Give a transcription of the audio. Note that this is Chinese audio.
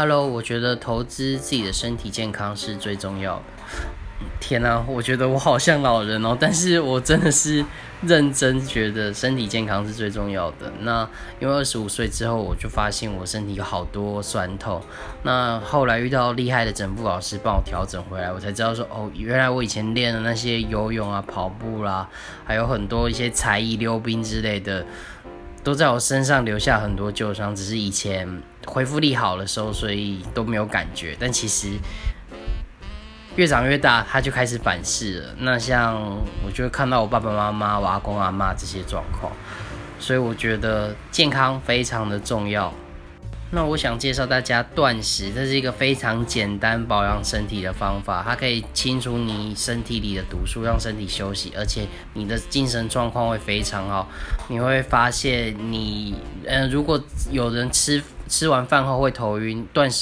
Hello，我觉得投资自己的身体健康是最重要的。天哪，我觉得我好像老人哦，但是我真的是认真觉得身体健康是最重要的。那因为二十五岁之后，我就发现我身体有好多酸痛。那后来遇到厉害的整复老师帮我调整回来，我才知道说哦，原来我以前练的那些游泳啊、跑步啦，还有很多一些才艺溜冰之类的。都在我身上留下很多旧伤，只是以前恢复力好的时候，所以都没有感觉。但其实越长越大，他就开始反噬了。那像我就会看到我爸爸妈妈、我阿公阿妈这些状况，所以我觉得健康非常的重要。那我想介绍大家断食，这是一个非常简单保养身体的方法，它可以清除你身体里的毒素，让身体休息，而且你的精神状况会非常好。你会发现，你嗯，如果有人吃吃完饭后会头晕，断食。